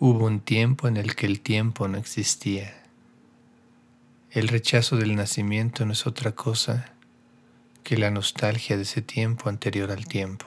Hubo un tiempo en el que el tiempo no existía. El rechazo del nacimiento no es otra cosa que la nostalgia de ese tiempo anterior al tiempo.